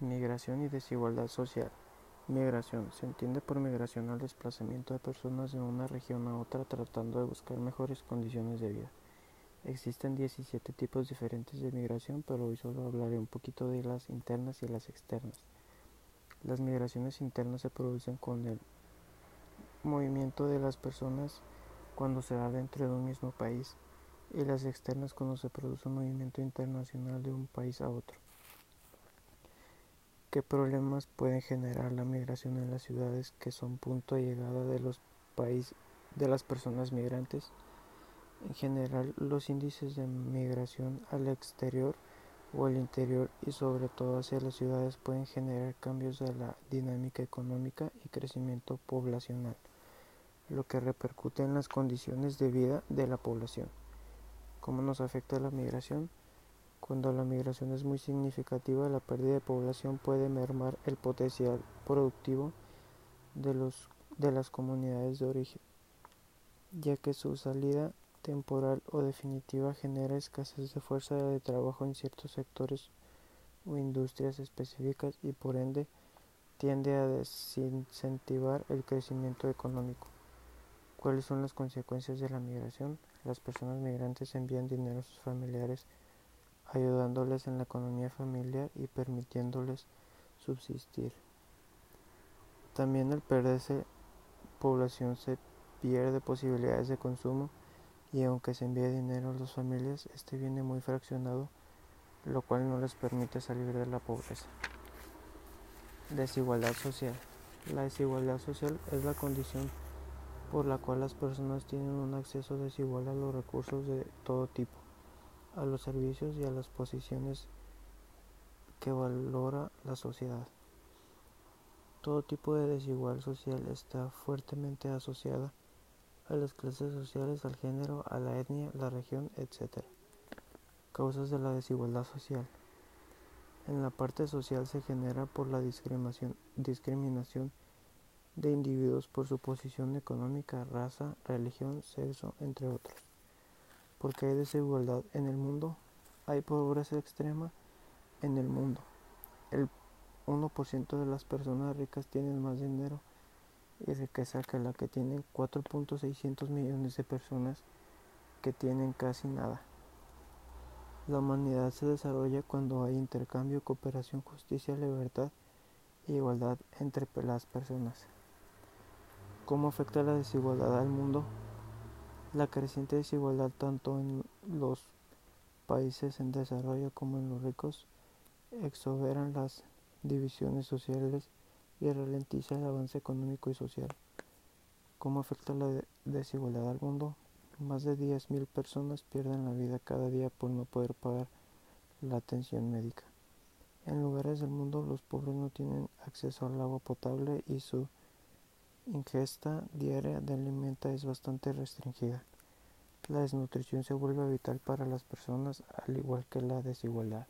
Migración y desigualdad social. Migración. Se entiende por migración al desplazamiento de personas de una región a otra tratando de buscar mejores condiciones de vida. Existen 17 tipos diferentes de migración, pero hoy solo hablaré un poquito de las internas y las externas. Las migraciones internas se producen con el movimiento de las personas cuando se da dentro de un mismo país y las externas cuando se produce un movimiento internacional de un país a otro. ¿Qué problemas pueden generar la migración en las ciudades que son punto de llegada de los países de las personas migrantes? En general, los índices de migración al exterior o al interior y sobre todo hacia las ciudades pueden generar cambios de la dinámica económica y crecimiento poblacional, lo que repercute en las condiciones de vida de la población. ¿Cómo nos afecta la migración? Cuando la migración es muy significativa, la pérdida de población puede mermar el potencial productivo de, los, de las comunidades de origen, ya que su salida temporal o definitiva genera escasez de fuerza de trabajo en ciertos sectores o industrias específicas y por ende tiende a desincentivar el crecimiento económico. ¿Cuáles son las consecuencias de la migración? Las personas migrantes envían dinero a sus familiares ayudándoles en la economía familiar y permitiéndoles subsistir. También al perderse población se pierde posibilidades de consumo y aunque se envíe dinero a las familias, este viene muy fraccionado, lo cual no les permite salir de la pobreza. Desigualdad social. La desigualdad social es la condición por la cual las personas tienen un acceso desigual a los recursos de todo tipo a los servicios y a las posiciones que valora la sociedad. Todo tipo de desigualdad social está fuertemente asociada a las clases sociales, al género, a la etnia, la región, etc. Causas de la desigualdad social. En la parte social se genera por la discriminación, discriminación de individuos por su posición económica, raza, religión, sexo, entre otros porque hay desigualdad en el mundo, hay pobreza extrema en el mundo. El 1% de las personas ricas tienen más dinero y riqueza que la que tienen 4.600 millones de personas que tienen casi nada. La humanidad se desarrolla cuando hay intercambio, cooperación, justicia, libertad e igualdad entre las personas. ¿Cómo afecta la desigualdad al mundo? La creciente desigualdad tanto en los países en desarrollo como en los ricos exoberan las divisiones sociales y ralentiza el avance económico y social. ¿Cómo afecta la desigualdad al mundo? Más de 10.000 personas pierden la vida cada día por no poder pagar la atención médica. En lugares del mundo los pobres no tienen acceso al agua potable y su ingesta diaria de alimento es bastante restringida. La desnutrición se vuelve vital para las personas al igual que la desigualdad.